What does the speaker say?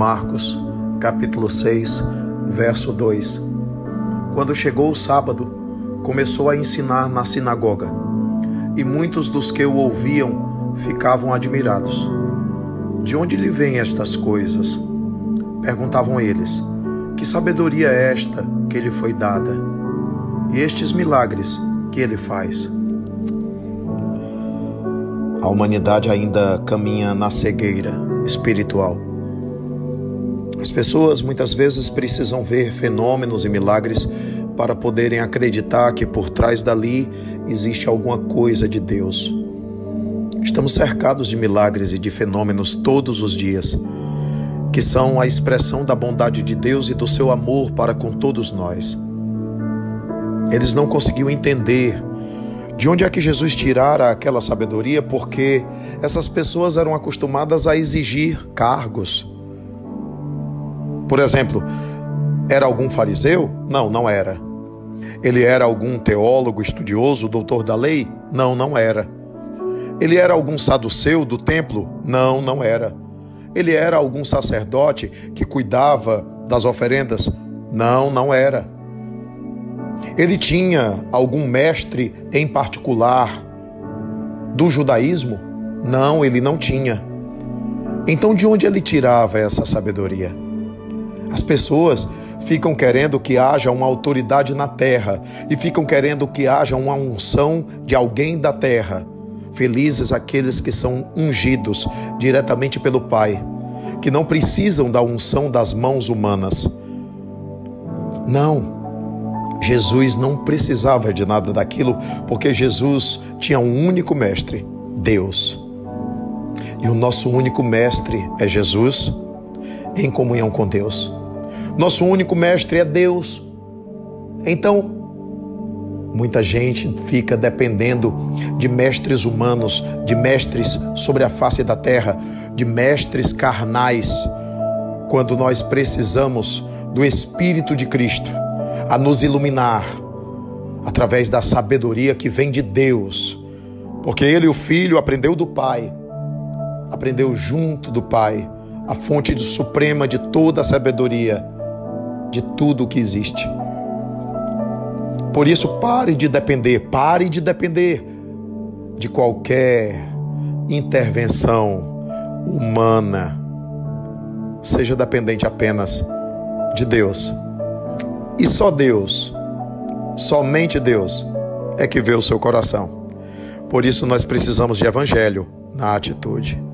Marcos, capítulo 6, verso 2. Quando chegou o sábado, começou a ensinar na sinagoga, e muitos dos que o ouviam ficavam admirados. De onde lhe vêm estas coisas? Perguntavam eles. Que sabedoria é esta que lhe foi dada? E estes milagres que ele faz? A humanidade ainda caminha na cegueira espiritual as pessoas muitas vezes precisam ver fenômenos e milagres para poderem acreditar que por trás dali existe alguma coisa de Deus. Estamos cercados de milagres e de fenômenos todos os dias, que são a expressão da bondade de Deus e do seu amor para com todos nós. Eles não conseguiam entender de onde é que Jesus tirara aquela sabedoria, porque essas pessoas eram acostumadas a exigir cargos por exemplo, era algum fariseu? Não, não era. Ele era algum teólogo estudioso, doutor da lei? Não, não era. Ele era algum saduceu do templo? Não, não era. Ele era algum sacerdote que cuidava das oferendas? Não, não era. Ele tinha algum mestre em particular do judaísmo? Não, ele não tinha. Então, de onde ele tirava essa sabedoria? As pessoas ficam querendo que haja uma autoridade na terra e ficam querendo que haja uma unção de alguém da terra. Felizes aqueles que são ungidos diretamente pelo Pai, que não precisam da unção das mãos humanas. Não. Jesus não precisava de nada daquilo, porque Jesus tinha um único mestre, Deus. E o nosso único mestre é Jesus em comunhão com Deus. Nosso único mestre é Deus. Então, muita gente fica dependendo de mestres humanos, de mestres sobre a face da terra, de mestres carnais, quando nós precisamos do Espírito de Cristo a nos iluminar através da sabedoria que vem de Deus. Porque ele, o Filho, aprendeu do Pai, aprendeu junto do Pai, a fonte suprema de toda a sabedoria de tudo o que existe. Por isso, pare de depender, pare de depender de qualquer intervenção humana. Seja dependente apenas de Deus. E só Deus, somente Deus, é que vê o seu coração. Por isso, nós precisamos de evangelho na atitude.